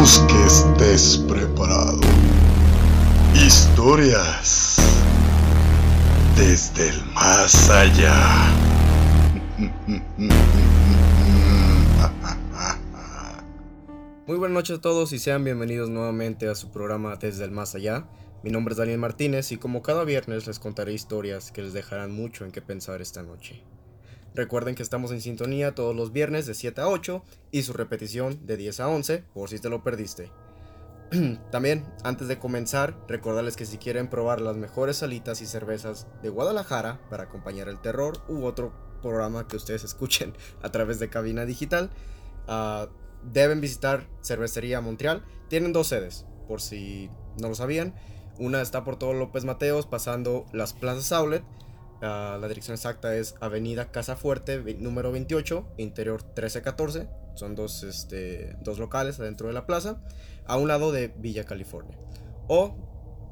Que estés preparado. Historias desde el más allá. Muy buenas noches a todos y sean bienvenidos nuevamente a su programa Desde el Más Allá. Mi nombre es Daniel Martínez y como cada viernes les contaré historias que les dejarán mucho en qué pensar esta noche. Recuerden que estamos en sintonía todos los viernes de 7 a 8 y su repetición de 10 a 11 por si te lo perdiste. También, antes de comenzar, recordarles que si quieren probar las mejores salitas y cervezas de Guadalajara para acompañar el terror u otro programa que ustedes escuchen a través de cabina digital, ah, deben visitar Cervecería Montreal. Tienen dos sedes, por si no lo sabían. Una está por todo López Mateos, pasando las plazas Outlet La dirección exacta es Avenida Casa Fuerte, número 28, interior 1314. Son dos, este, dos locales adentro de la plaza, a un lado de Villa California. O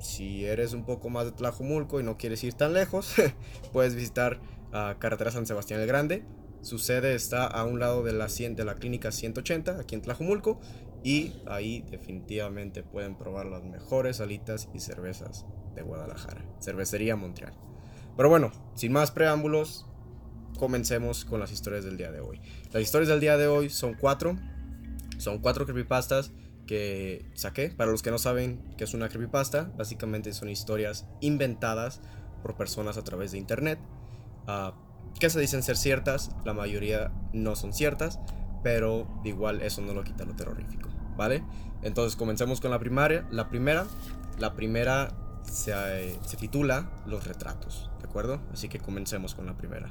si eres un poco más de Tlajumulco y no quieres ir tan lejos, puedes visitar a Carretera San Sebastián el Grande. Su sede está a un lado de la, de la clínica 180, aquí en Tlajumulco. Y ahí definitivamente pueden probar las mejores alitas y cervezas de Guadalajara. Cervecería Montreal. Pero bueno, sin más preámbulos, comencemos con las historias del día de hoy. Las historias del día de hoy son cuatro. Son cuatro creepypastas que saqué. Para los que no saben qué es una creepypasta, básicamente son historias inventadas por personas a través de internet. Uh, que se dicen ser ciertas, la mayoría no son ciertas, pero igual eso no lo quita lo terrorífico, ¿vale? Entonces comencemos con la primaria. La primera, la primera se, se titula Los retratos, ¿de acuerdo? Así que comencemos con la primera.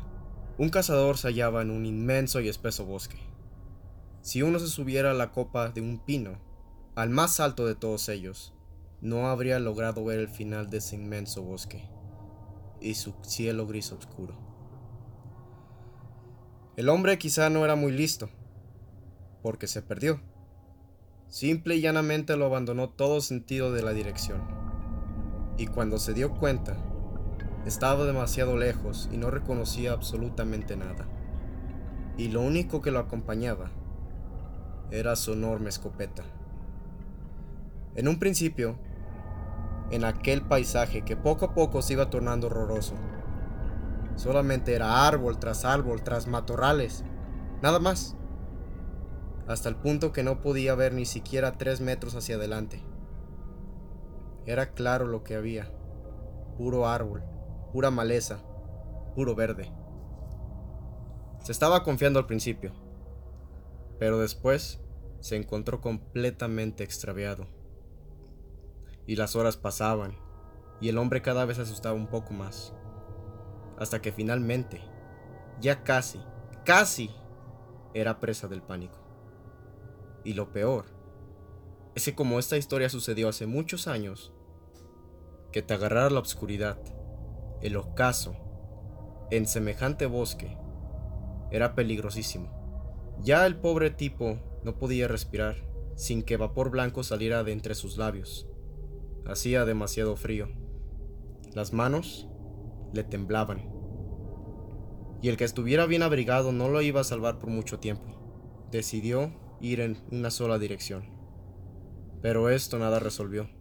Un cazador se hallaba en un inmenso y espeso bosque. Si uno se subiera a la copa de un pino, al más alto de todos ellos, no habría logrado ver el final de ese inmenso bosque y su cielo gris oscuro. El hombre quizá no era muy listo, porque se perdió. Simple y llanamente lo abandonó todo sentido de la dirección y cuando se dio cuenta, estaba demasiado lejos y no reconocía absolutamente nada. Y lo único que lo acompañaba era su enorme escopeta. En un principio, en aquel paisaje que poco a poco se iba tornando horroroso, solamente era árbol tras árbol tras matorrales, nada más, hasta el punto que no podía ver ni siquiera tres metros hacia adelante. Era claro lo que había. Puro árbol, pura maleza, puro verde. Se estaba confiando al principio, pero después se encontró completamente extraviado. Y las horas pasaban, y el hombre cada vez asustaba un poco más. Hasta que finalmente, ya casi, casi, era presa del pánico. Y lo peor, es que como esta historia sucedió hace muchos años, que te agarrara la oscuridad, el ocaso, en semejante bosque, era peligrosísimo. Ya el pobre tipo no podía respirar sin que vapor blanco saliera de entre sus labios. Hacía demasiado frío. Las manos le temblaban. Y el que estuviera bien abrigado no lo iba a salvar por mucho tiempo. Decidió ir en una sola dirección. Pero esto nada resolvió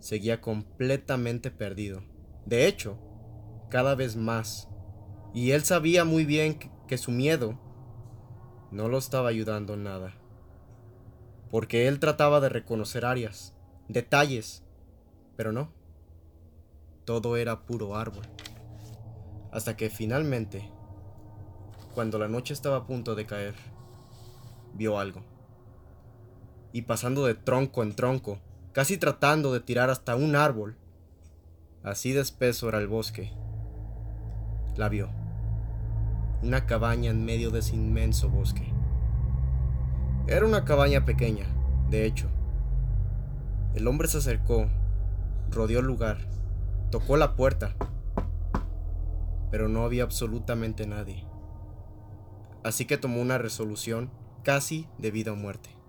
seguía completamente perdido. De hecho, cada vez más. Y él sabía muy bien que, su miedo no lo estaba ayudando en nada. Porque él trataba de reconocer áreas, detalles, pero no. Todo era puro árbol. Hasta que finalmente, cuando la noche estaba a punto de caer, vio algo. Y pasando de tronco en tronco, casi tratando de tirar hasta un árbol. Así de espeso era el bosque. La vio. Una cabaña en medio de ese inmenso bosque. Era una cabaña pequeña, de hecho. El hombre se acercó, rodeó el lugar, tocó la puerta, pero no había absolutamente nadie. Así que tomó una resolución casi de vida o muerte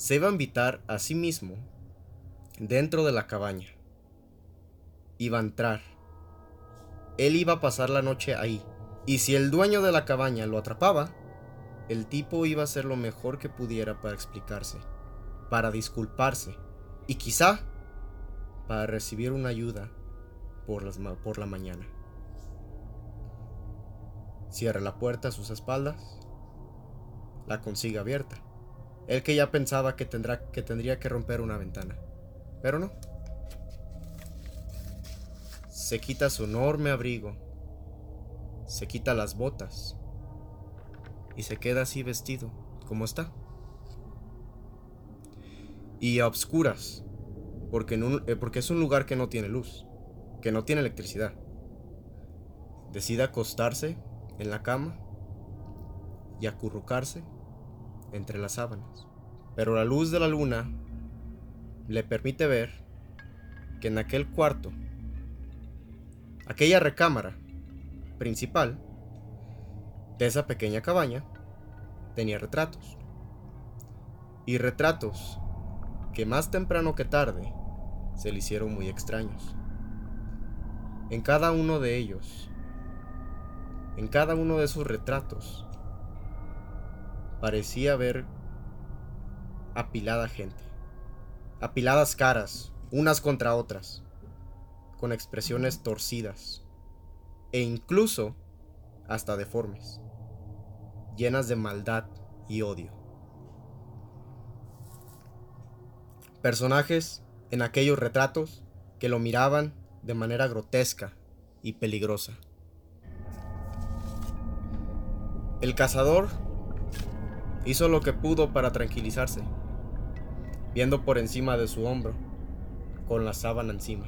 se iba a invitar a sí mismo dentro de la cabaña. Iba a entrar. Él iba a pasar la noche ahí. Y si el dueño de la cabaña lo atrapaba, el tipo iba a hacer lo mejor que pudiera para explicarse, para disculparse y quizá para recibir una ayuda por, por la mañana. Cierra la puerta a sus espaldas, la consigue abierta. Él que ya pensaba que, tendrá, que tendría que romper una ventana, pero no. Se quita su enorme abrigo, se quita las botas y se queda así vestido, como está. Y a obscuras, porque, eh, porque es un lugar que no tiene luz, que no tiene electricidad. Decide acostarse en la cama y acurrucarse entre las sábanas. Pero la luz de la luna le permite ver que en aquel cuarto, aquella recámara principal de esa pequeña cabaña, tenía retratos. Y retratos que más temprano que tarde se le hicieron muy extraños. En cada uno de ellos, en cada uno de esos retratos, parecía ver apilada gente, apiladas caras, unas contra otras, con expresiones torcidas e incluso hasta deformes, llenas de maldad y odio. Personajes en aquellos retratos que lo miraban de manera grotesca y peligrosa. El cazador hizo lo que pudo para tranquilizarse, viendo por encima de su hombro, con la sábana encima.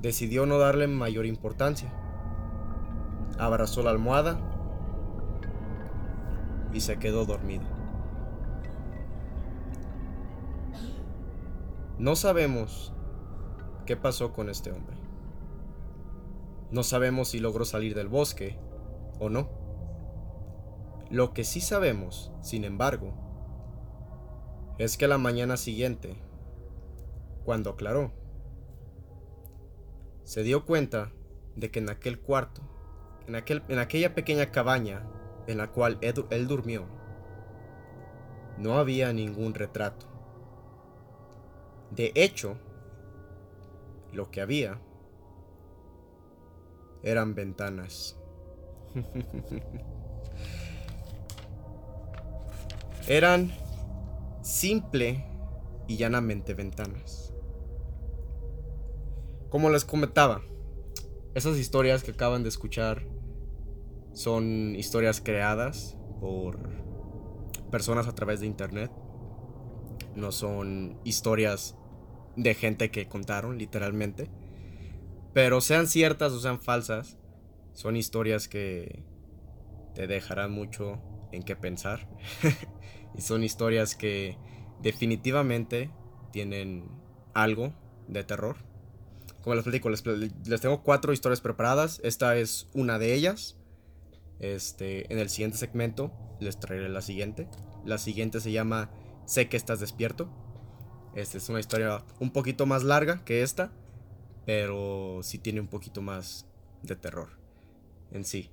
Decidió no darle mayor importancia. Abrazó la almohada y se quedó dormido. No sabemos qué pasó con este hombre. No sabemos si logró salir del bosque o no. Lo que sí sabemos, sin embargo, es que la mañana siguiente, cuando aclaró, se dio cuenta de que en aquel cuarto, en, aquel, en aquella pequeña cabaña en la cual él durmió, no había ningún retrato. De hecho, lo que había eran ventanas. eran simple y llanamente ventanas. Como les comentaba, esas historias que acaban de escuchar son historias creadas por personas a través de internet. No son historias de gente que contaron, literalmente. Pero sean ciertas o sean falsas, son historias que te dejarán mucho en qué pensar. y son historias que definitivamente tienen algo de terror. Como les platico, les, tengo cuatro historias preparadas. Esta es una de ellas. Este, en el siguiente segmento les traeré la siguiente. La siguiente se llama Sé que estás despierto. Esta es una historia un poquito más larga que esta, pero sí tiene un poquito más de terror en sí.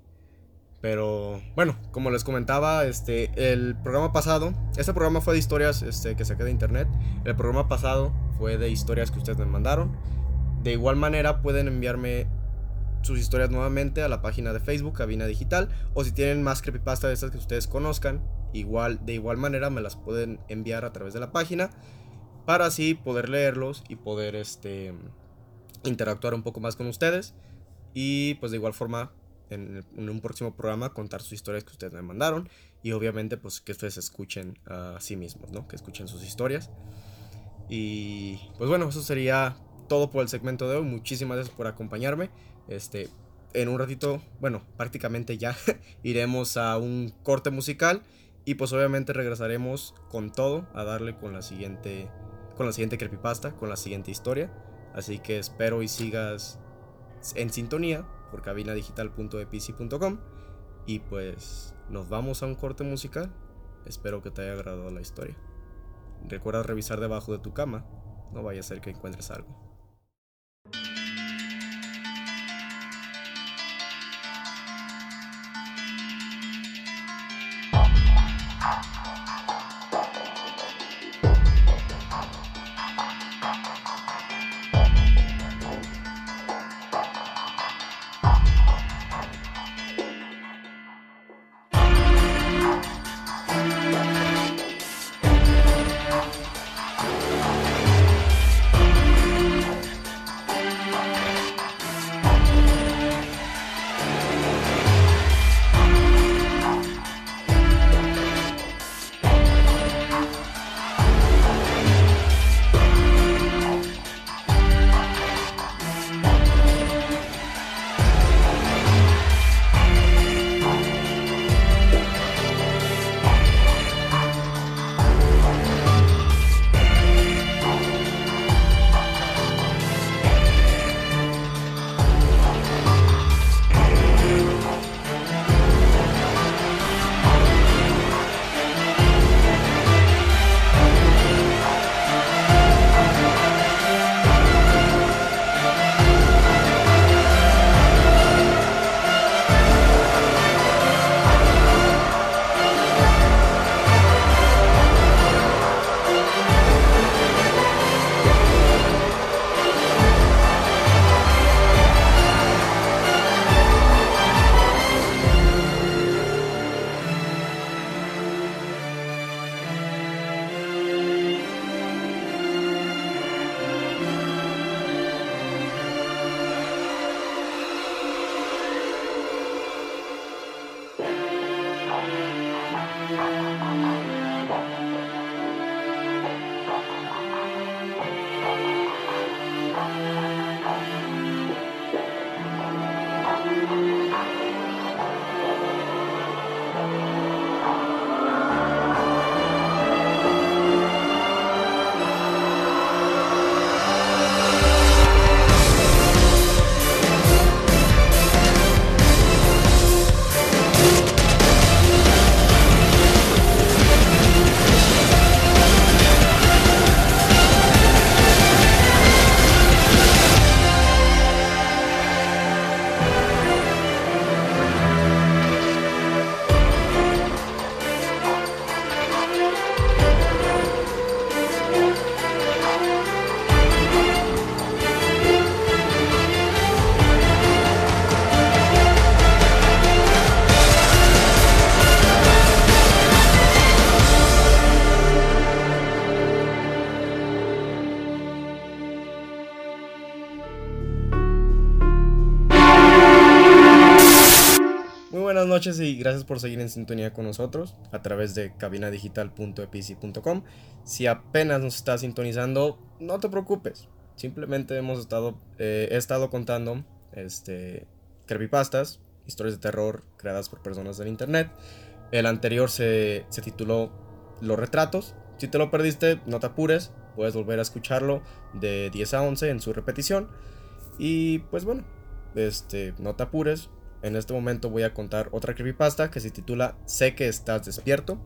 Pero bueno, como les comentaba, este, el programa pasado, este programa fue de historias este, que saqué de internet. El programa pasado fue de historias que ustedes me mandaron. De igual manera pueden enviarme sus historias nuevamente a la página de Facebook, Cabina Digital. O si tienen más creepypasta de estas que ustedes conozcan, igual, de igual manera me las pueden enviar a través de la página para así poder leerlos y poder este, interactuar un poco más con ustedes. Y pues de igual forma, en, un próximo programa, contar sus historias que ustedes me mandaron. Y obviamente, pues que ustedes escuchen a sí mismos, ¿no? Que escuchen sus historias. Y pues bueno, eso sería todo por el segmento de hoy. Muchísimas gracias por acompañarme. Este, en un ratito, bueno, prácticamente ya iremos a un corte musical y pues obviamente regresaremos con todo a darle con la siguiente con la siguiente creepypasta, con la siguiente historia. Así que espero y sigas en sintonía por cabinadigital.epc.com. Y pues nos vamos a un corte musical. Espero que te haya agradado la historia. Recuerda revisar debajo de tu cama. No vaya a ser que encuentres algo. Noches y gracias por seguir en sintonía con nosotros a través de cabinadigital.epici.com. Si apenas nos estás sintonizando, no te preocupes. Simplemente hemos estado, eh, he estado contando este, creepypastas, historias de terror creadas por personas del internet. El anterior se, se tituló Los retratos. Si te lo perdiste, no te apures, puedes volver a escucharlo de 10 a 11 en su repetición. Y pues bueno, este, no te apures. En este momento voy a contar otra creepypasta que se titula Sé que estás despierto,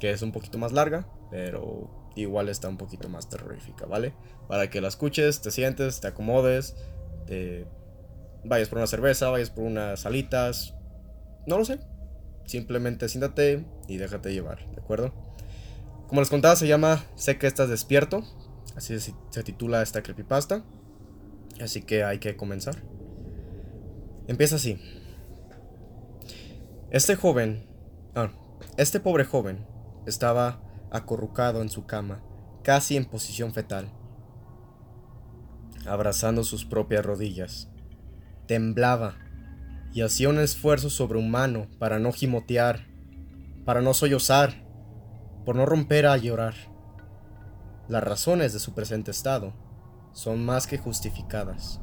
que es un poquito más larga, pero igual está un poquito más terrorífica, ¿vale? Para que la escuches, te sientes, te acomodes, te vayas por una cerveza, vayas por unas alitas, no lo sé. Simplemente siéntate y déjate llevar, ¿de acuerdo? Como les contaba, se llama Sé que estás despierto, así se titula esta creepypasta, así que hay que comenzar. Empieza así. Este joven, ah, este pobre joven, estaba acurrucado en su cama, casi en posición fetal, abrazando sus propias rodillas. Temblaba y hacía un esfuerzo sobrehumano para no gimotear, para no sollozar, por no romper a llorar. Las razones de su presente estado son más que justificadas.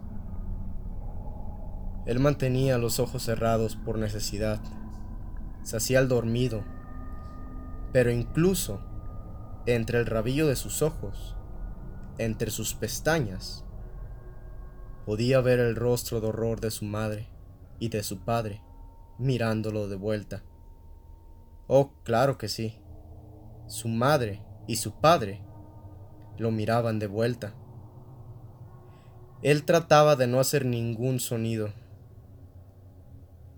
Él mantenía los ojos cerrados por necesidad, se hacía el dormido, pero incluso entre el rabillo de sus ojos, entre sus pestañas, podía ver el rostro de horror de su madre y de su padre mirándolo de vuelta. Oh, claro que sí. Su madre y su padre lo miraban de vuelta. Él trataba de no hacer ningún sonido.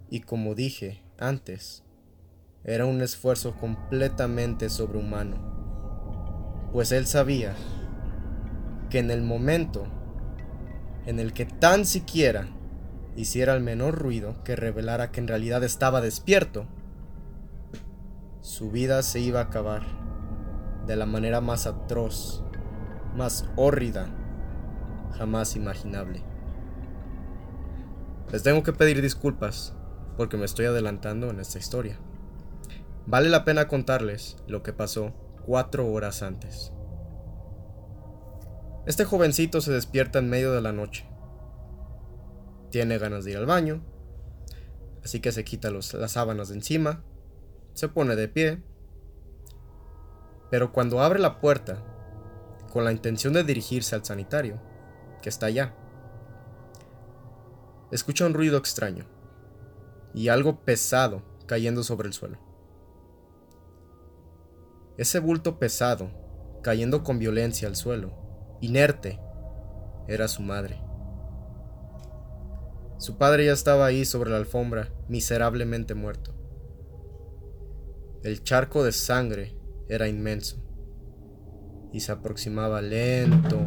Y como dije antes, era un esfuerzo completamente sobrehumano, pues él sabía que en el momento en el que tan siquiera hiciera el menor ruido que revelara que en realidad estaba despierto, su vida se iba a acabar de la manera más atroz, más hórrida, jamás imaginable. Les tengo que pedir disculpas porque me estoy adelantando en esta historia. Vale la pena contarles lo que pasó cuatro horas antes. Este jovencito se despierta en medio de la noche. Tiene ganas de ir al baño, así que se quita las sábanas de encima, se pone de pie, pero cuando abre la puerta, con la intención de dirigirse al sanitario, que está allá, escucha un ruido extraño y algo pesado cayendo sobre el suelo. Ese bulto pesado, cayendo con violencia al suelo, inerte, era su madre. Su padre ya estaba ahí sobre la alfombra, miserablemente muerto. El charco de sangre era inmenso y se aproximaba lento,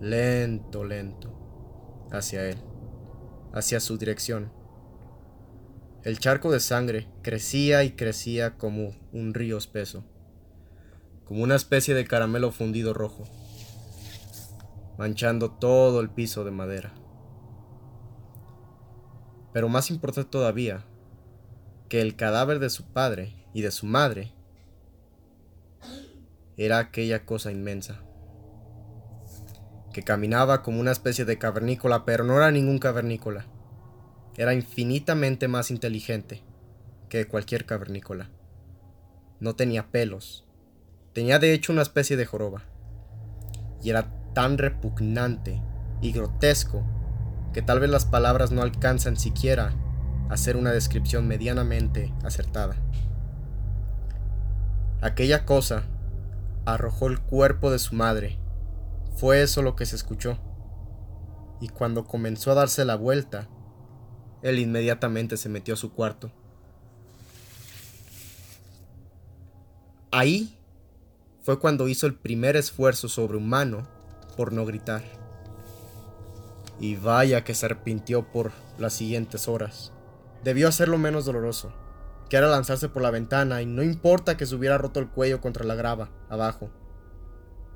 lento, lento hacia él, hacia su dirección. El charco de sangre crecía y crecía como un río espeso como una especie de caramelo fundido rojo, manchando todo el piso de madera. Pero más importante todavía, que el cadáver de su padre y de su madre era aquella cosa inmensa, que caminaba como una especie de cavernícola, pero no era ningún cavernícola, era infinitamente más inteligente que cualquier cavernícola. No tenía pelos, Tenía de hecho una especie de joroba. Y era tan repugnante y grotesco que tal vez las palabras no alcanzan siquiera a hacer una descripción medianamente acertada. Aquella cosa arrojó el cuerpo de su madre. Fue eso lo que se escuchó. Y cuando comenzó a darse la vuelta, él inmediatamente se metió a su cuarto. Ahí fue cuando hizo el primer esfuerzo sobrehumano por no gritar. Y vaya que se arrepintió por las siguientes horas. Debió hacerlo menos doloroso, que era lanzarse por la ventana y no importa que se hubiera roto el cuello contra la grava abajo.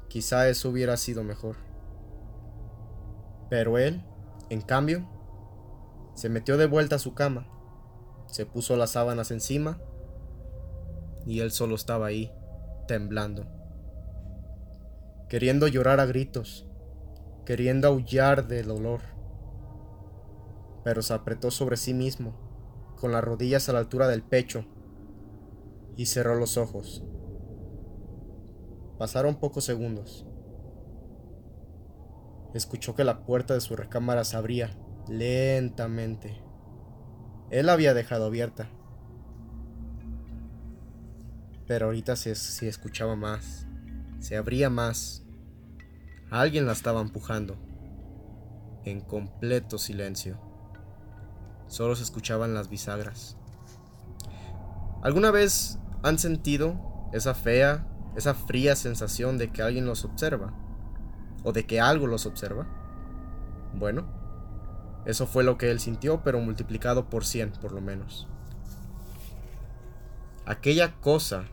Quizá eso hubiera sido mejor. Pero él, en cambio, se metió de vuelta a su cama, se puso las sábanas encima y él solo estaba ahí, temblando, queriendo llorar a gritos, queriendo aullar de dolor, pero se apretó sobre sí mismo, con las rodillas a la altura del pecho, y cerró los ojos. Pasaron pocos segundos. Escuchó que la puerta de su recámara se abría lentamente. Él la había dejado abierta. Pero ahorita se, se, escuchaba más. Se abría más. Alguien la estaba empujando. En completo silencio. Solo se escuchaban las bisagras. ¿Alguna vez han sentido esa fea, esa fría sensación de que alguien los observa? ¿O de que algo los observa? Bueno, eso fue lo que él sintió, pero multiplicado por 100 por lo menos. Aquella cosa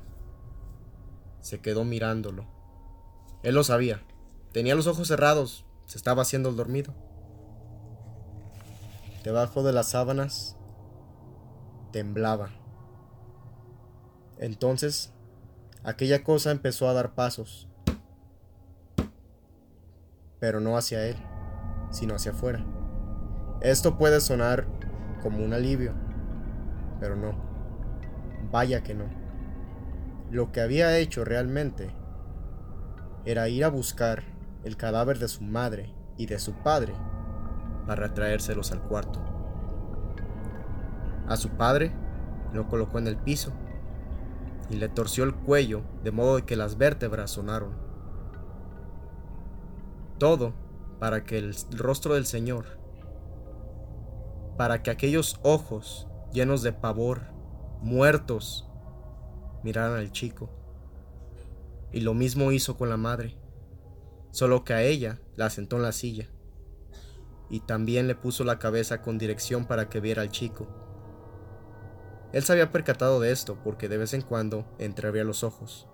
se quedó mirándolo. Él lo sabía. Tenía los ojos cerrados. Se estaba haciendo el dormido. Debajo de las sábanas temblaba. Entonces, aquella cosa empezó a dar pasos. Pero no hacia él, sino hacia afuera. Esto puede sonar como un alivio, pero no. Vaya que no. Lo que había hecho realmente era ir a buscar el cadáver de su madre y de su padre para traérselos al cuarto. A su padre lo colocó en el piso y le torció el cuello de modo que las vértebras sonaron. Todo para que el rostro del Señor para que aquellos ojos llenos de pavor, muertos, miraran al chico. Y lo mismo hizo con la madre, solo que a ella la sentó en la silla. Y también le puso la cabeza con dirección para que viera al chico. Él se había percatado de esto porque de vez en cuando entreabría los ojos,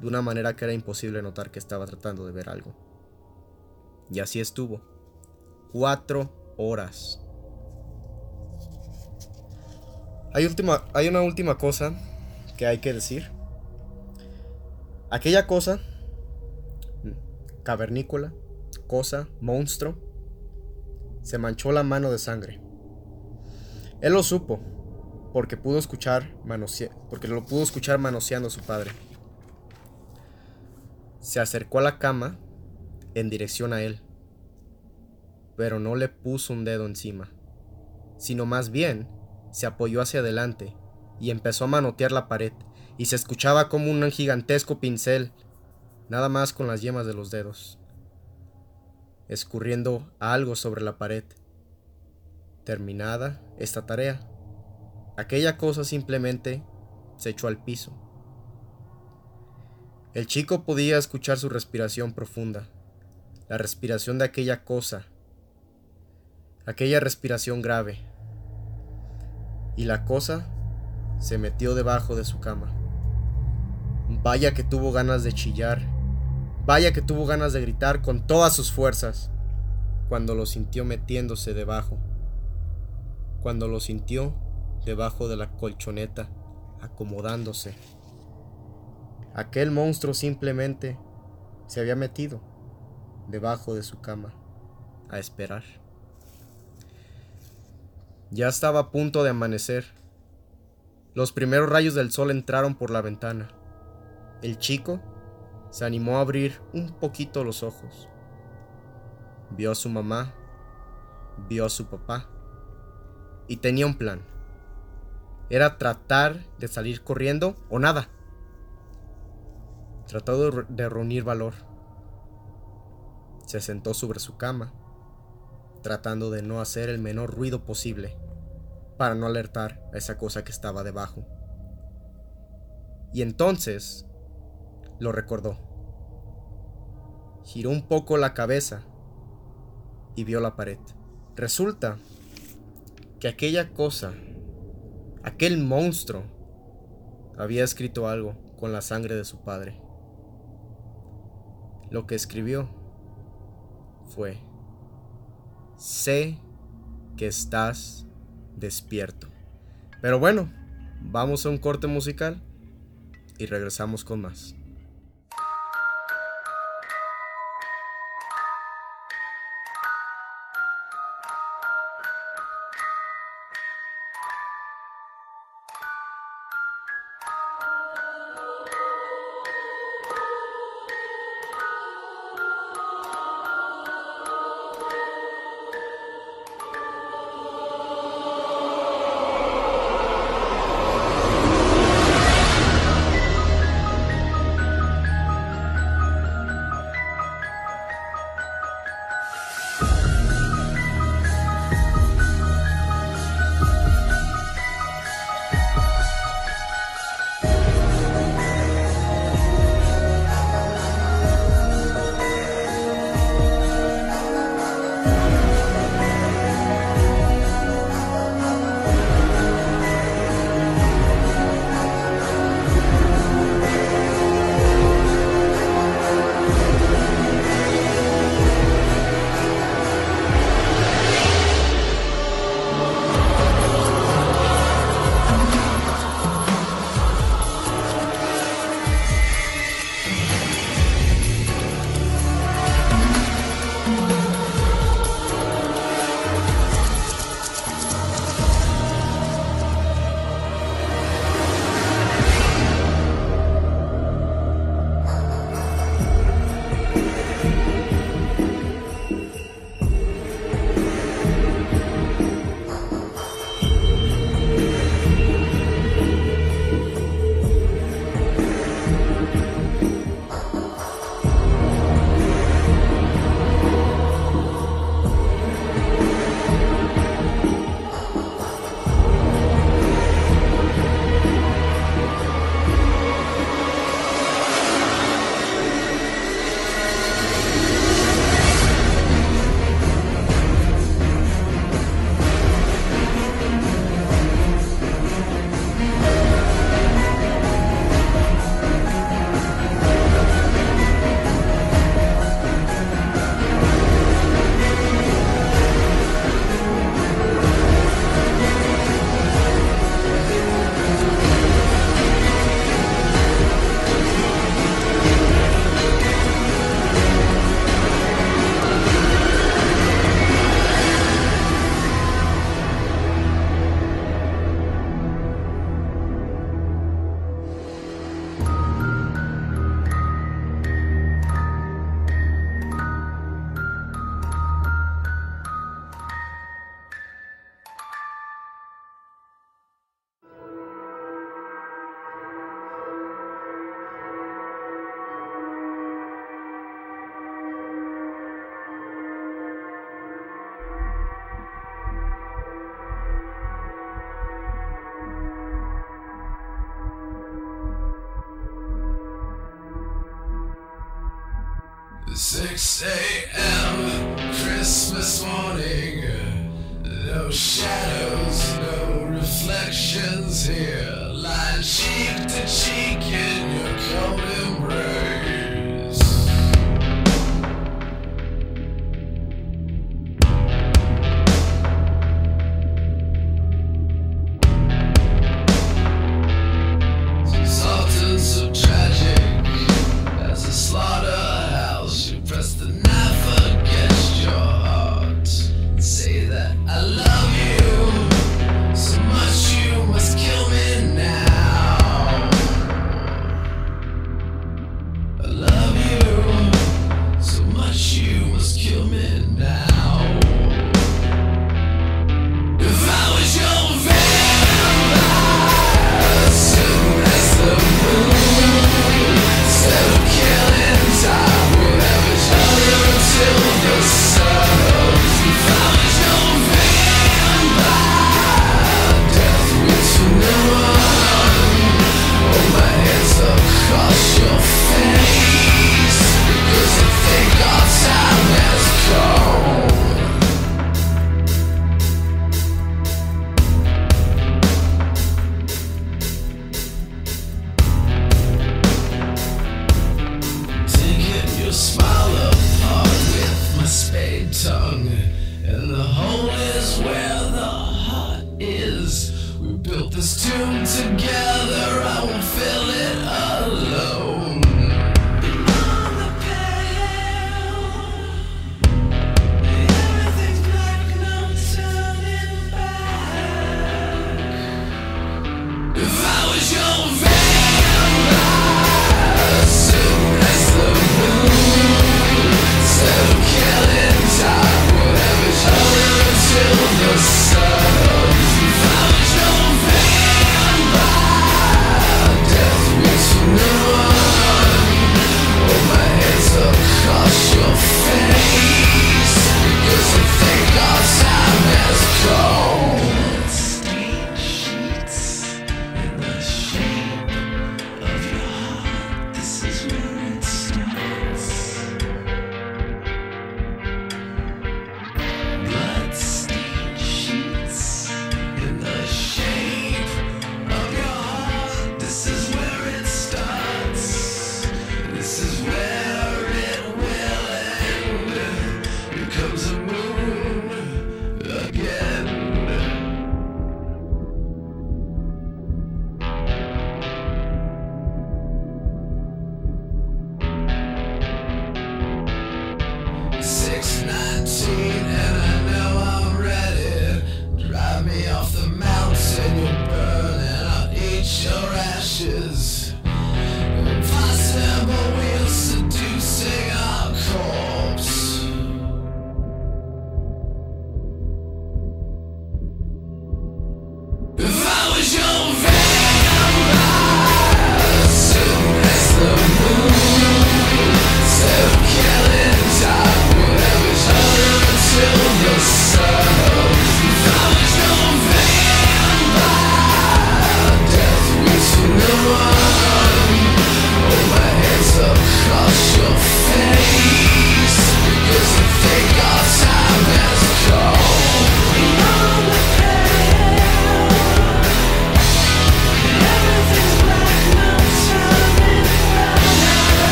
de una manera que era imposible notar que estaba tratando de ver algo. Y así estuvo. Cuatro horas. Hay, última, hay una última cosa que hay que decir. Aquella cosa, cavernícola, cosa, monstruo, se manchó la mano de sangre. Él lo supo, porque pudo escuchar porque lo pudo escuchar manoseando a su padre. Se acercó a la cama en dirección a él, pero no le puso un dedo encima, sino más bien se apoyó hacia adelante y empezó a manotear la pared, y se escuchaba como un gigantesco pincel, nada más con las yemas de los dedos, escurriendo algo sobre la pared. Terminada esta tarea, aquella cosa simplemente se echó al piso. El chico podía escuchar su respiración profunda, la respiración de aquella cosa, aquella respiración grave, y la cosa se metió debajo de su cama. Vaya que tuvo ganas de chillar, vaya que tuvo ganas de gritar con todas sus fuerzas cuando lo sintió metiéndose debajo, cuando lo sintió debajo de la colchoneta, acomodándose. Aquel monstruo simplemente se había metido debajo de su cama a esperar. Ya estaba a punto de amanecer. Los primeros rayos del sol entraron por la ventana. El chico se animó a abrir un poquito los ojos. Vio a su mamá, vio a su papá y tenía un plan. Era tratar de salir corriendo o nada. Trató de reunir valor. Se sentó sobre su cama tratando de no hacer el menor ruido posible para no alertar a esa cosa que estaba debajo. Y entonces lo recordó. Giró un poco la cabeza y vio la pared. Resulta que aquella cosa, aquel monstruo, había escrito algo con la sangre de su padre. Lo que escribió fue Sé que estás despierto. Pero bueno, vamos a un corte musical y regresamos con más. Six a.m. Christmas morning. No shadows, no reflections here. Lying cheek to cheek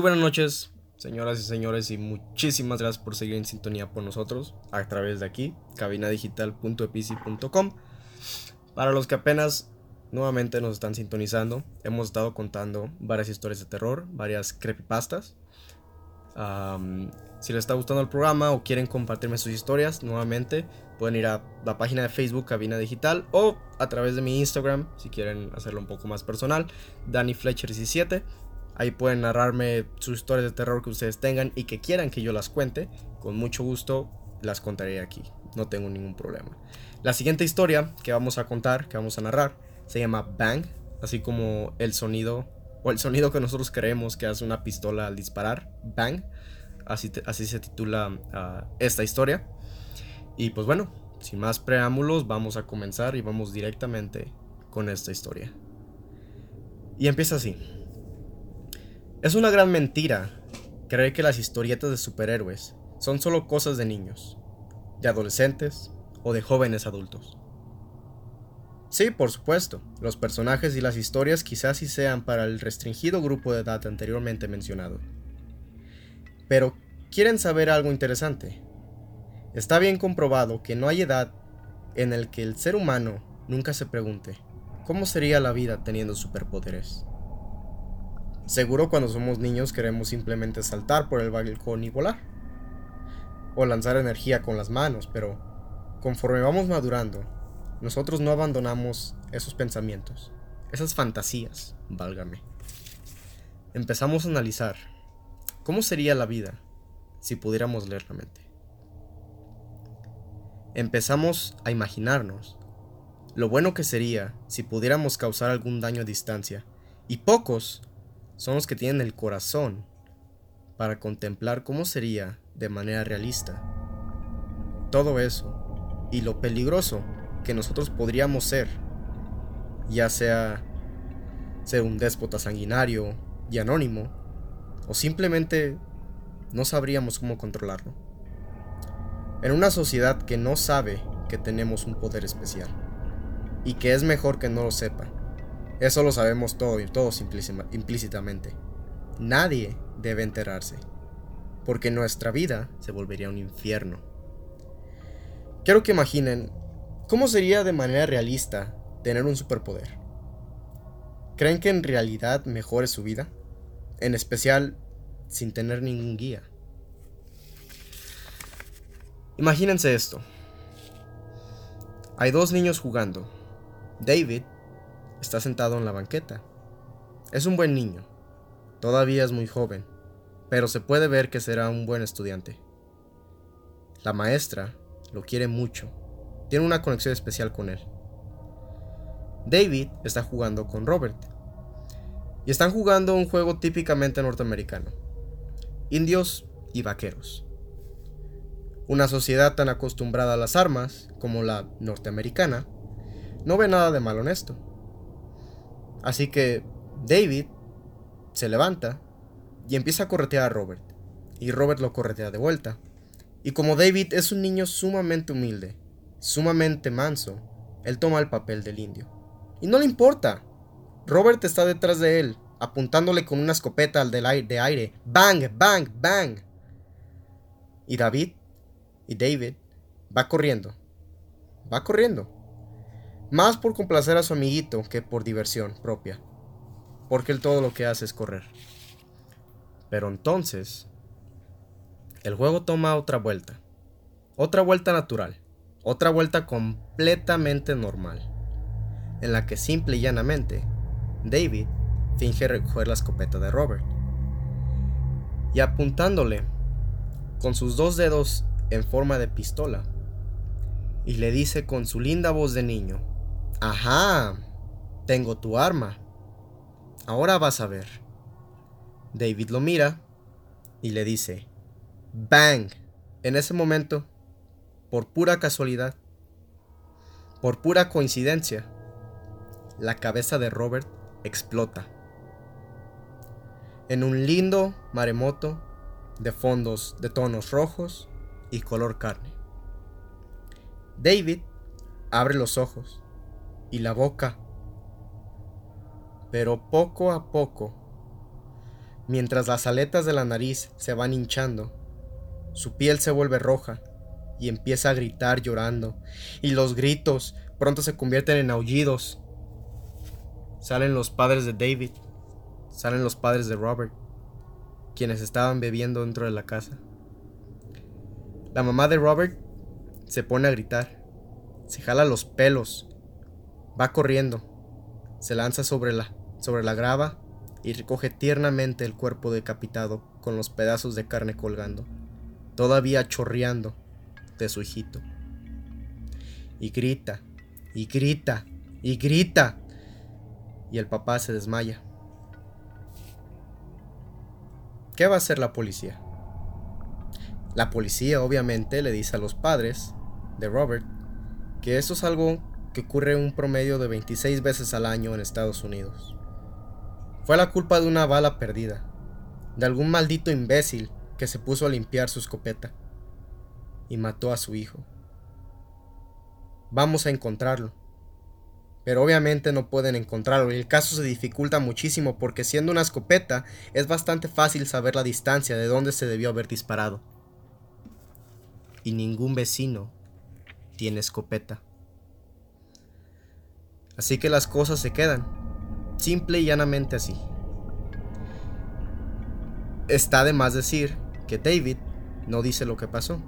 Muy buenas noches, señoras y señores, y muchísimas gracias por seguir en sintonía por nosotros a través de aquí, cabinadigital.epici.com. Para los que apenas nuevamente nos están sintonizando, hemos estado contando varias historias de terror, varias creepypastas. Am, si les está gustando el programa o quieren compartirme sus historias, nuevamente pueden ir a la página de Facebook Cabina Digital o a través de mi Instagram, si quieren hacerlo un poco más personal, Danny Fletcher 17. Ahí pueden narrarme sus historias de terror que ustedes tengan y que quieran que yo las cuente. Con mucho gusto las contaré aquí. No tengo ningún problema. La siguiente historia que vamos a contar, que vamos a narrar, se llama Bang. Así como el sonido, o el sonido que nosotros creemos que hace una pistola al disparar. Bang. Así, así se titula ah, esta historia. Y pues bueno, sin más preámbulos, vamos a comenzar y vamos directamente con esta historia. Y empieza así. Es una gran mentira creer que las historietas de superhéroes son solo cosas de niños, de adolescentes o de jóvenes adultos. Sí, por supuesto, los personajes y las historias quizás sí sean para el restringido grupo de edad anteriormente mencionado. Pero, ¿quieren saber algo interesante? Está bien comprobado que no hay edad en el que el ser humano nunca se pregunte, ¿cómo sería la vida teniendo superpoderes? Seguro cuando somos niños queremos simplemente saltar por el balcón y volar. O lanzar energía con las manos, pero conforme vamos madurando, nosotros no abandonamos esos pensamientos, esas fantasías, válgame. Empezamos a analizar cómo sería la vida si pudiéramos leer la mente. Empezamos a imaginarnos lo bueno que sería si pudiéramos causar algún daño a distancia, y pocos son los que tienen el corazón para contemplar cómo sería de manera realista. Todo eso y lo peligroso que nosotros podríamos ser, ya sea ser un déspota sanguinario y anónimo, o simplemente no sabríamos cómo controlarlo. En una sociedad que no sabe que tenemos un poder especial. y que es mejor que no lo sepa. Eso lo sabemos todo todos implícitamente. Nadie debe enterarse, porque nuestra vida se volvería un infierno. Quiero que imaginen cómo sería de manera realista tener un superpoder. ¿Creen que en realidad mejore su vida? En especial sin tener ningún guía. Imagínense esto. Hay dos niños jugando. David está sentado en la banqueta. Es un buen niño. Todavía es muy joven, pero se puede ver que será un buen estudiante. La maestra lo quiere mucho. Tiene una conexión especial con él. David está jugando con Robert. Y están jugando un juego típicamente norteamericano. Indios y vaqueros. Una sociedad tan acostumbrada a las armas como la norteamericana no ve nada de malo en esto. Así que David se levanta y empieza a corretear a Robert. Y Robert lo corretea de vuelta. Y como David es un niño sumamente humilde, sumamente manso, él toma el papel del indio. Y no le importa. Robert está detrás de él, apuntándole con una escopeta al de aire. Bang, bang, bang. Y David y David va corriendo. Va corriendo. Más por complacer a su amiguito que por diversión propia. Porque él todo lo que hace es correr. Pero entonces, el juego toma otra vuelta. Otra vuelta natural. Otra vuelta completamente normal. En la que simple y llanamente, David finge recoger la escopeta de Robert. Y apuntándole con sus dos dedos en forma de pistola y le dice con su linda voz de niño, Ajá, tengo tu arma. Ahora vas a ver. David lo mira y le dice, Bang. En ese momento, por pura casualidad, por pura coincidencia, la cabeza de Robert explota. En un lindo maremoto de fondos de tonos rojos y color carne. David abre los ojos y la boca, pero poco a poco, mientras las aletas de la nariz se van hinchando, su piel se vuelve roja y empieza a gritar llorando, y los gritos pronto se convierten en aullidos. Salen los padres de David, salen los padres de Robert, quienes estaban bebiendo dentro de la casa. La mamá de Robert se pone a gritar, se jala los pelos, va corriendo, se lanza sobre la, sobre la grava y recoge tiernamente el cuerpo decapitado con los pedazos de carne colgando, todavía chorreando de su hijito. Y grita, y grita, y grita. Y el papá se desmaya. ¿Qué va a hacer la policía? La policía obviamente le dice a los padres de Robert que esto es algo que ocurre un promedio de 26 veces al año en Estados Unidos. Fue la culpa de una bala perdida, de algún maldito imbécil que se puso a limpiar su escopeta y mató a su hijo. Vamos a encontrarlo. Pero obviamente no pueden encontrarlo y el caso se dificulta muchísimo porque siendo una escopeta es bastante fácil saber la distancia de dónde se debió haber disparado y ningún vecino tiene escopeta. Así que las cosas se quedan, simple y llanamente así. Está de más decir que David no dice lo que pasó.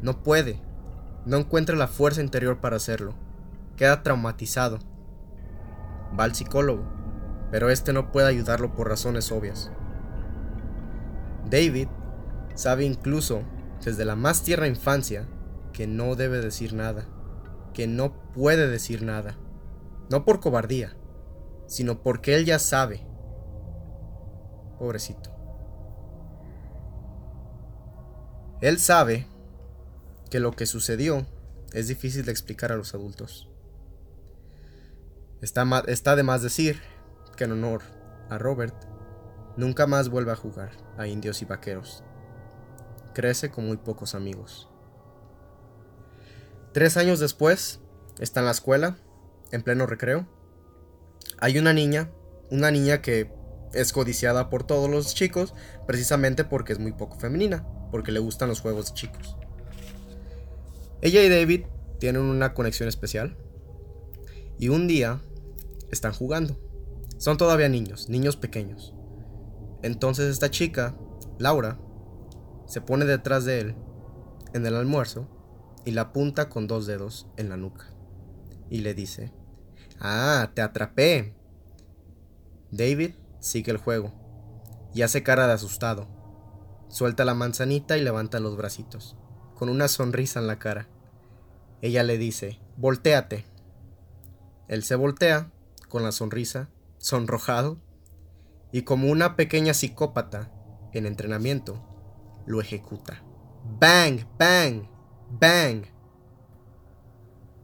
No puede, no encuentra la fuerza interior para hacerlo. Queda traumatizado. Va al psicólogo, pero este no puede ayudarlo por razones obvias. David sabe incluso desde la más tierna infancia que no debe decir nada, que no puede decir nada, no por cobardía, sino porque él ya sabe. Pobrecito. Él sabe que lo que sucedió es difícil de explicar a los adultos. Está, está de más decir que en honor a Robert, nunca más vuelve a jugar a indios y vaqueros crece con muy pocos amigos. Tres años después, está en la escuela en pleno recreo, hay una niña, una niña que es codiciada por todos los chicos, precisamente porque es muy poco femenina, porque le gustan los juegos de chicos. Ella y David tienen una conexión especial y un día están jugando. Son todavía niños, niños pequeños. Entonces esta chica, Laura, se pone detrás de él en el almuerzo y la apunta con dos dedos en la nuca. Y le dice, Ah, te atrapé. David sigue el juego y hace cara de asustado. Suelta la manzanita y levanta los bracitos, con una sonrisa en la cara. Ella le dice, volteate. Él se voltea, con la sonrisa, sonrojado, y como una pequeña psicópata en entrenamiento, lo ejecuta. Bang, bang, bang.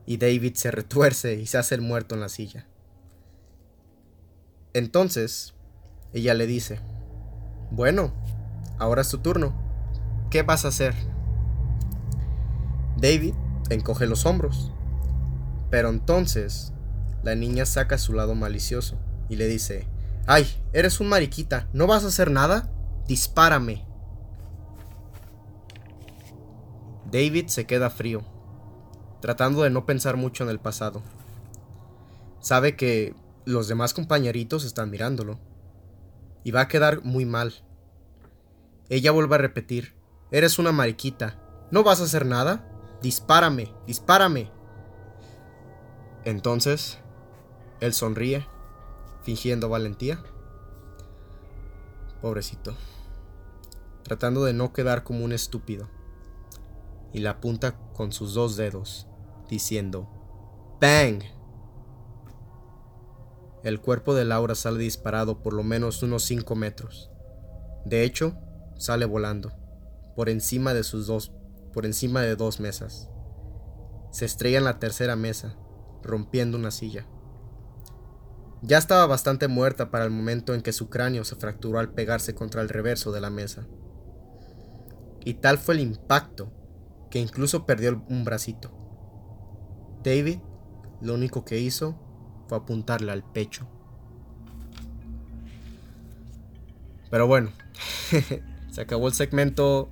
Y David se retuerce y se hace el muerto en la silla. Entonces, ella le dice, bueno, ahora es tu turno. ¿Qué vas a hacer? David encoge los hombros. Pero entonces, la niña saca su lado malicioso y le dice, ¡Ay, eres un mariquita! ¿No vas a hacer nada? Dispárame. David se queda frío, tratando de no pensar mucho en el pasado. Sabe que los demás compañeritos están mirándolo y va a quedar muy mal. Ella vuelve a repetir, eres una mariquita, ¿no vas a hacer nada? Dispárame, dispárame. Entonces, él sonríe, fingiendo valentía. Pobrecito, tratando de no quedar como un estúpido. Y la apunta con sus dos dedos, diciendo, ¡Bang! El cuerpo de Laura sale disparado por lo menos unos 5 metros. De hecho, sale volando, por encima de sus dos, por encima de dos mesas. Se estrella en la tercera mesa, rompiendo una silla. Ya estaba bastante muerta para el momento en que su cráneo se fracturó al pegarse contra el reverso de la mesa. Y tal fue el impacto que incluso perdió un bracito. David lo único que hizo fue apuntarle al pecho. Pero bueno, se acabó el segmento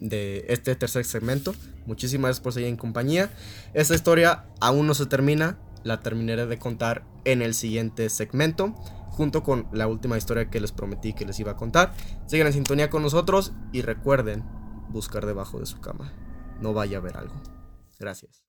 de este tercer segmento. Muchísimas gracias por seguir en compañía. Esta historia aún no se termina, la terminaré de contar en el siguiente segmento, junto con la última historia que les prometí que les iba a contar. Sigan en sintonía con nosotros y recuerden buscar debajo de su cama. No vaya a haber algo. Gracias.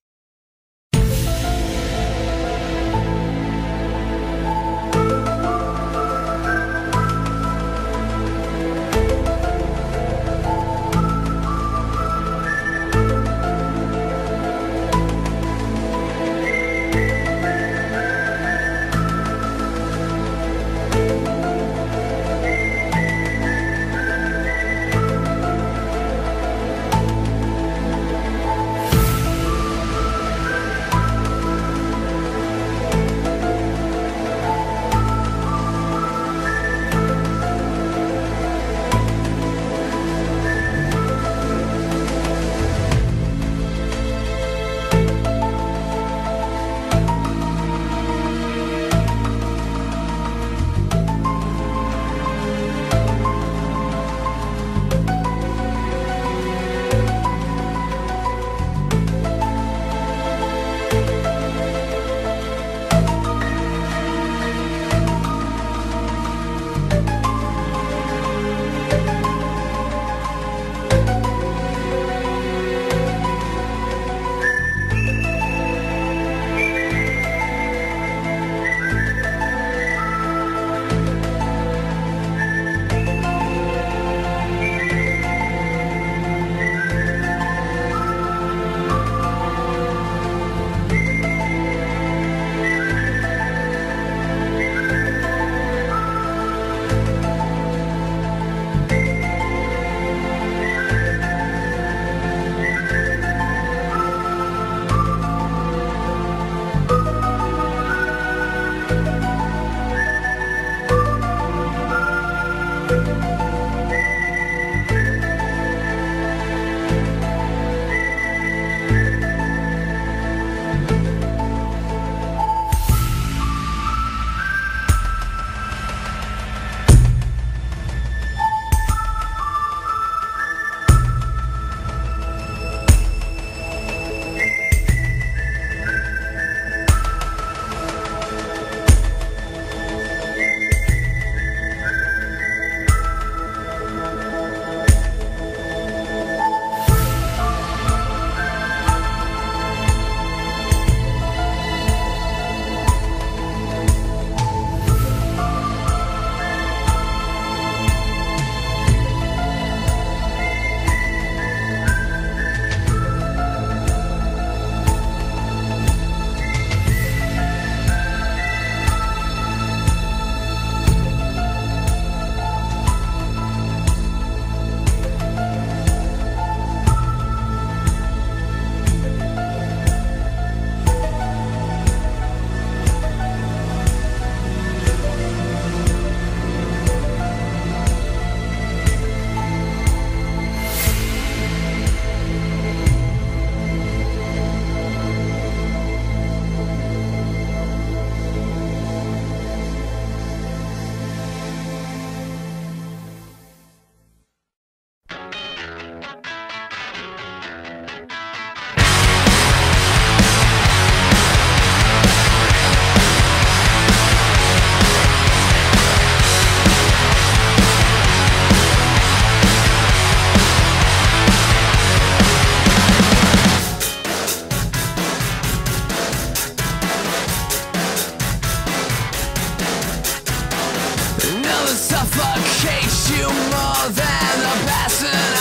suffocates you more than a passenger.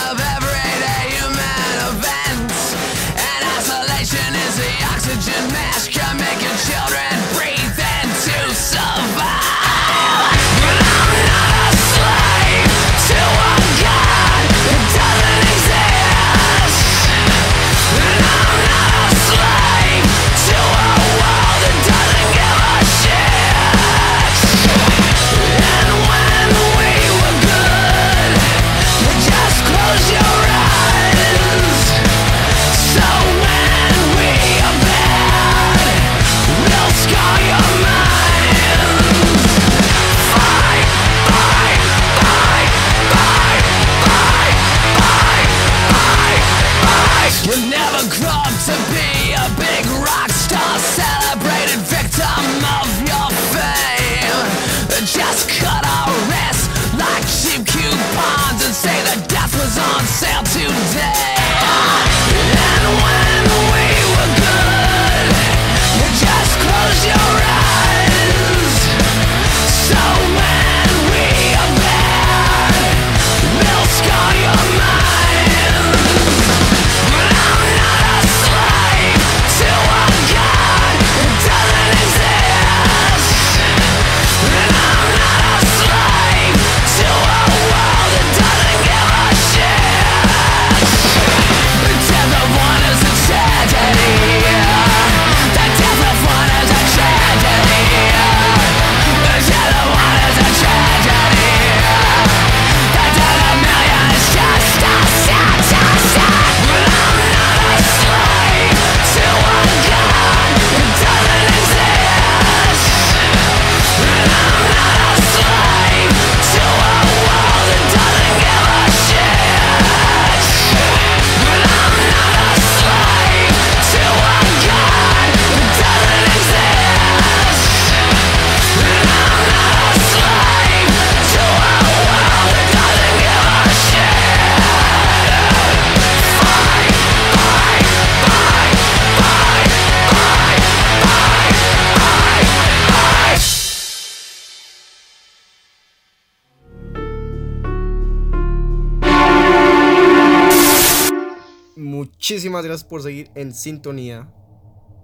Muchísimas gracias por seguir en sintonía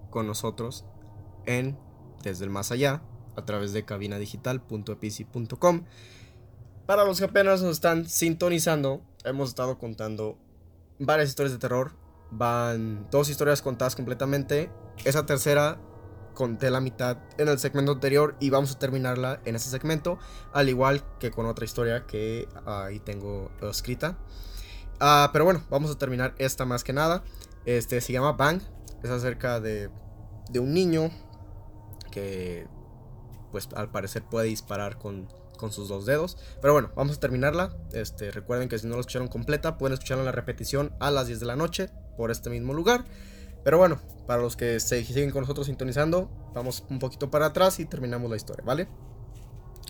con nosotros en Desde el Más Allá a través de cabinadigital.epici.com. Para los que apenas nos están sintonizando, hemos estado contando varias historias de terror. Van dos historias contadas completamente. Esa tercera conté la mitad en el segmento anterior y vamos a terminarla en ese segmento, al igual que con otra historia que ahí tengo escrita. Ah, pero bueno, vamos a terminar esta más que nada. Este se llama Bang. Es acerca de, de un niño que, pues al parecer puede disparar con, con sus dos dedos. Pero bueno, vamos a terminarla. Este, recuerden que si no la escucharon completa, pueden escucharla en la repetición a las 10 de la noche por este mismo lugar. Pero bueno, para los que se siguen con nosotros sintonizando, vamos un poquito para atrás y terminamos la historia, ¿vale?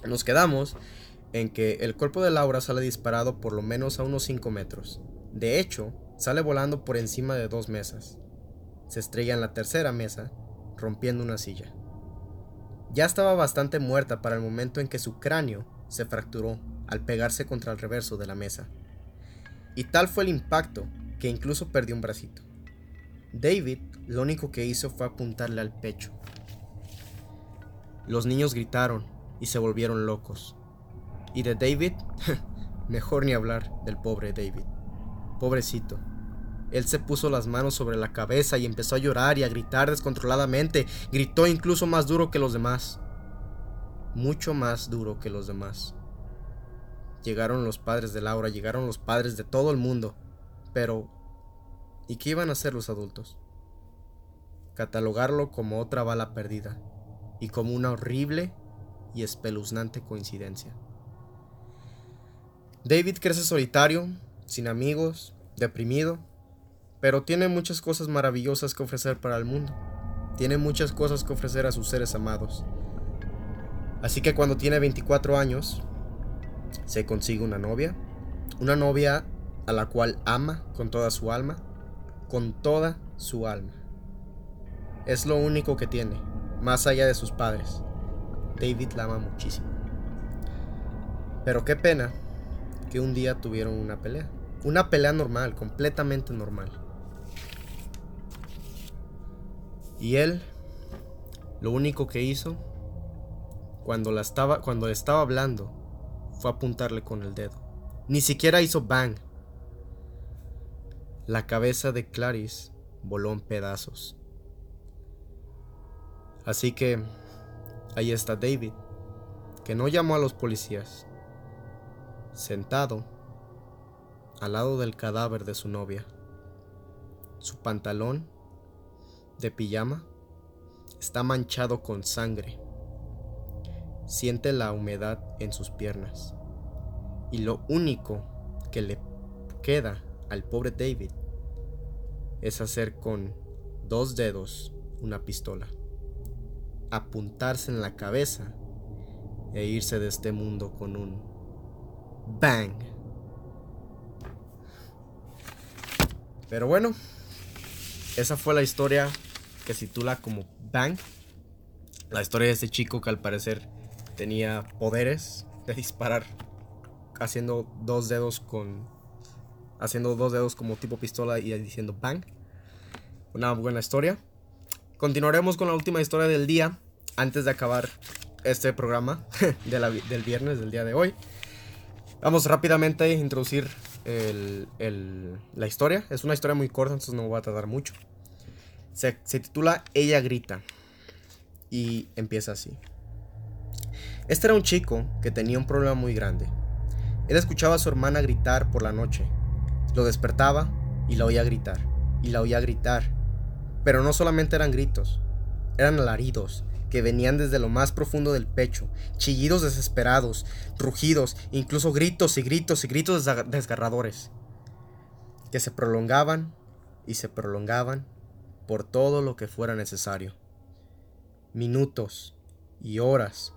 Nos quedamos en que el cuerpo de Laura sale disparado por lo menos a unos 5 metros. De hecho, sale volando por encima de dos mesas. Se estrella en la tercera mesa, rompiendo una silla. Ya estaba bastante muerta para el momento en que su cráneo se fracturó al pegarse contra el reverso de la mesa. Y tal fue el impacto que incluso perdió un bracito. David lo único que hizo fue apuntarle al pecho. Los niños gritaron y se volvieron locos. Y de David, mejor ni hablar del pobre David. Pobrecito. Él se puso las manos sobre la cabeza y empezó a llorar y a gritar descontroladamente. Gritó incluso más duro que los demás. Mucho más duro que los demás. Llegaron los padres de Laura, llegaron los padres de todo el mundo. Pero, ¿y qué iban a hacer los adultos? Catalogarlo como otra bala perdida y como una horrible y espeluznante coincidencia. David crece solitario, sin amigos, deprimido, pero tiene muchas cosas maravillosas que ofrecer para el mundo. Tiene muchas cosas que ofrecer a sus seres amados. Así que cuando tiene 24 años, se consigue una novia, una novia a la cual ama con toda su alma, con toda su alma. Es lo único que tiene, más allá de sus padres. David la ama muchísimo. Pero qué pena que un día tuvieron una pelea. Una pelea normal, completamente normal. Y él, lo único que hizo cuando, la estaba, cuando le estaba hablando fue apuntarle con el dedo. Ni siquiera hizo bang. La cabeza de Clarice voló en pedazos. Así que ahí está David, que no llamó a los policías, sentado al lado del cadáver de su novia. Su pantalón de pijama está manchado con sangre. Siente la humedad en sus piernas. Y lo único que le queda al pobre David es hacer con dos dedos una pistola, apuntarse en la cabeza e irse de este mundo con un bang. Pero bueno, esa fue la historia que se titula como Bang. La historia de ese chico que al parecer tenía poderes de disparar haciendo dos dedos con haciendo dos dedos como tipo pistola y diciendo bang. Una buena historia. Continuaremos con la última historia del día antes de acabar este programa del viernes del día de hoy. Vamos rápidamente a introducir la historia. Es una historia muy corta, entonces no va a tardar mucho. Se titula Ella grita. Y empieza así. Este era un chico que tenía un problema muy grande. Él escuchaba a su hermana gritar por la noche. Lo despertaba y la oía gritar. Y la oía gritar. Pero no solamente eran gritos, eran alaridos que venían desde lo más profundo del pecho, chillidos desesperados, rugidos, incluso gritos y gritos y gritos desgarradores, que se prolongaban y se prolongaban por todo lo que fuera necesario. Minutos y horas.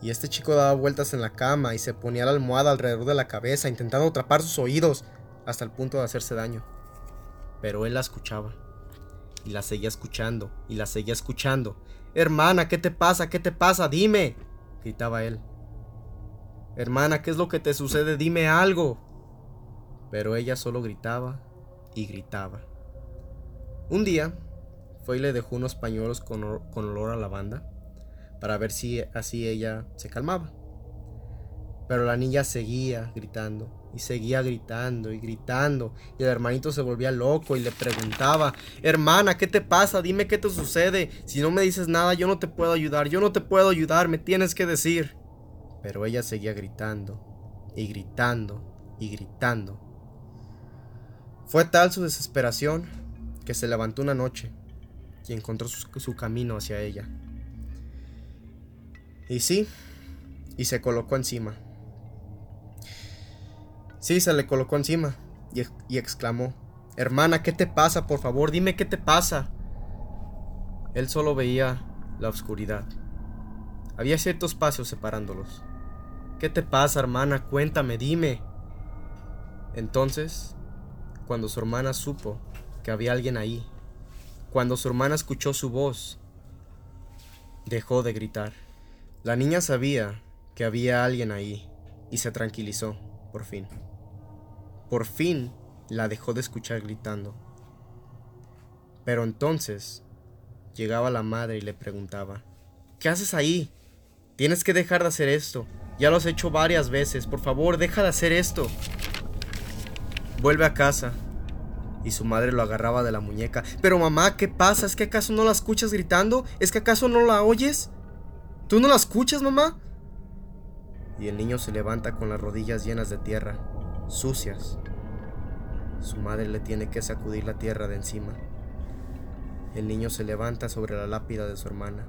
Y este chico daba vueltas en la cama y se ponía la almohada alrededor de la cabeza intentando atrapar sus oídos hasta el punto de hacerse daño. Pero él la escuchaba. Y la seguía escuchando. Y la seguía escuchando. Hermana, ¿qué te pasa? ¿Qué te pasa? Dime. gritaba él. Hermana, ¿qué es lo que te sucede? Dime algo. Pero ella solo gritaba y gritaba. Un día fue y le dejó unos pañuelos con, olor a lavanda para ver si así ella se calmaba. Pero la niña seguía gritando y seguía gritando y gritando y el hermanito se volvía loco y le preguntaba, hermana, ¿qué te pasa? Dime qué te sucede. Si no me dices nada, yo no te puedo ayudar, yo no te puedo ayudar, me tienes que decir. Pero ella seguía gritando y gritando y gritando. Fue tal su desesperación que se levantó una noche y encontró su, camino hacia ella. Y sí, y se colocó encima. Sí, se le colocó encima y, exclamó, Hermana, ¿qué te pasa? Por favor, dime qué te pasa. Él solo veía la oscuridad. Había ciertos pasos separándolos. ¿Qué te pasa, hermana? Cuéntame, dime. Entonces, cuando su hermana supo había alguien ahí. Cuando su hermana escuchó su voz, dejó de gritar. La niña sabía que había alguien ahí y se tranquilizó, por fin. Por fin la dejó de escuchar gritando. Pero entonces llegaba la madre y le preguntaba, ¿qué haces ahí? Tienes que dejar de hacer esto. Ya lo has hecho varias veces. Por favor, deja de hacer esto. Vuelve a casa y su madre lo agarraba de la muñeca. Pero mamá, ¿qué pasa? ¿Es que acaso no la escuchas gritando? ¿Es que acaso no la oyes? ¿Tú no la escuchas, mamá? Y el niño se levanta con las rodillas llenas de tierra, sucias. Su madre le tiene que sacudir la tierra de encima. El niño se levanta sobre la lápida de su hermana,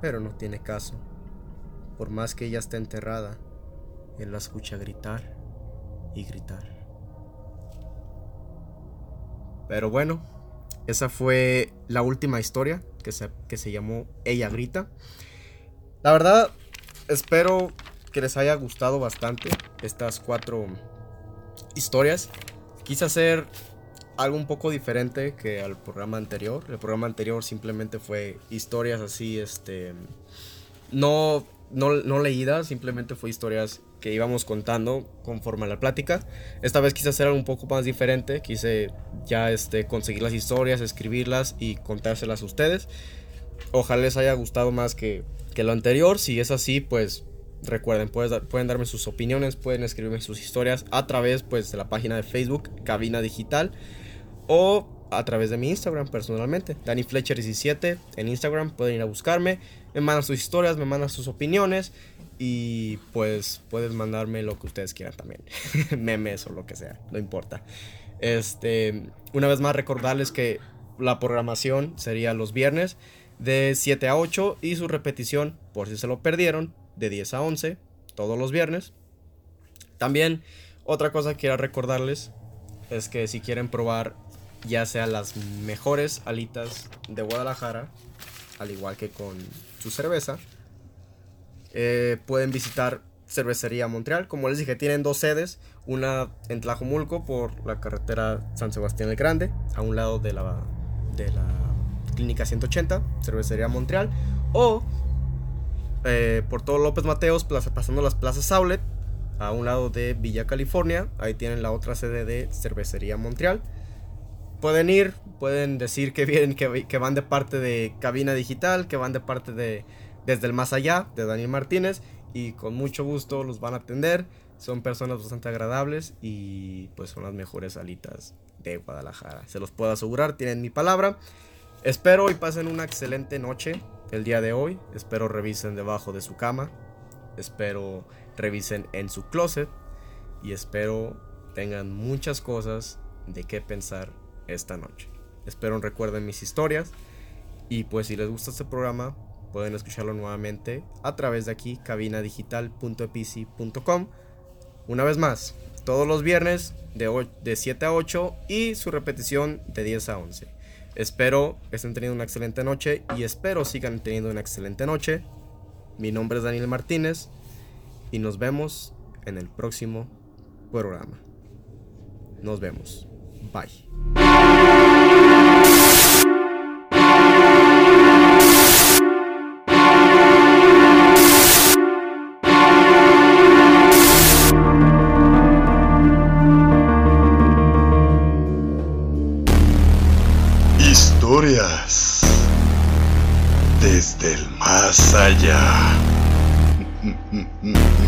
pero no tiene caso. Por más que ella esté enterrada, él la escucha gritar y gritar. Pero bueno, esa fue la última historia que se, que se llamó Ella Grita. La verdad, espero que les haya gustado bastante estas cuatro historias. Quise hacer algo un poco diferente que al programa anterior. El programa anterior simplemente fue historias así, este, no, no, no leídas, simplemente fue historias que íbamos contando conforme a la plática. Esta vez quise hacer algo un poco más diferente, quise ya este, conseguir las historias, escribirlas y contárselas a ustedes. Ojalá les haya gustado más que, que lo anterior, si es así, pues recuerden, pueden darme sus opiniones, pueden escribirme sus historias a través pues, de la página de Facebook, Cabina Digital, o a través de mi Instagram personalmente, Danny Fletcher 17 en Instagram, pueden ir a buscarme, me mandan sus historias, me mandan sus opiniones y pues pueden mandarme lo que ustedes quieran también, memes o lo que sea, no importa. Este, una vez más recordarles que la programación sería los viernes de 7 a 8 y su repetición, por si se lo perdieron, de 10 a 11 todos los viernes. También otra cosa que quiero recordarles es que si quieren probar ya sea las mejores alitas de Guadalajara, al igual que con su cerveza, eh, pueden visitar Cervecería Montreal. Como les dije, tienen dos sedes, una en Tlajomulco por la carretera San Sebastián el Grande, a un lado de la, de la Clínica 180, Cervecería Montreal, o eh, por todo López Mateos, pasando las plazas Outlet, a un lado de Villa California, ahí tienen la otra sede de Cervecería Montreal pueden ir, pueden decir que vienen, que, van de parte de Cabina Digital, que van de parte de Desde el Más Allá, de Daniel Martínez, y con mucho gusto los van a atender. Son personas bastante agradables y pues son las mejores alitas de Guadalajara. Se los puedo asegurar, tienen mi palabra. Espero y pasen una excelente noche el día de hoy. Espero revisen debajo de su cama. Espero revisen en su closet. Y espero tengan muchas cosas de qué pensar esta noche. Espero recuerden mis historias y pues si les gusta este programa pueden escucharlo nuevamente a través de aquí cabinadigital.epici.com. Una vez más, todos los viernes de, de 7 a 8 y su repetición de 10 a 11. Espero estén teniendo una excelente noche y espero sigan teniendo una excelente noche. Mi nombre es Daniel Martínez y nos vemos en el próximo programa. Nos vemos. Bye. Más allá.